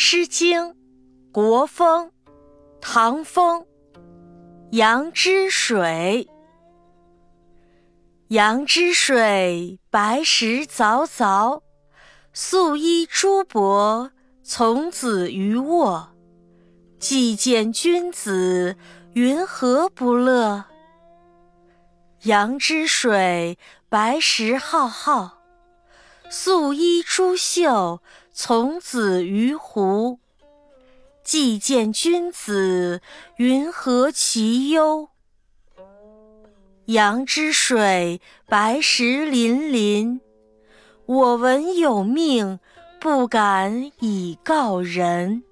诗经·国风·唐风。杨之水，杨之水，白石凿凿，素衣朱帛，从子于沃。既见君子，云何不乐？杨之水，白石浩浩，素衣朱袖，从子于湖。既见君子，云何其忧？阳之水，白石粼粼。我闻有命，不敢以告人。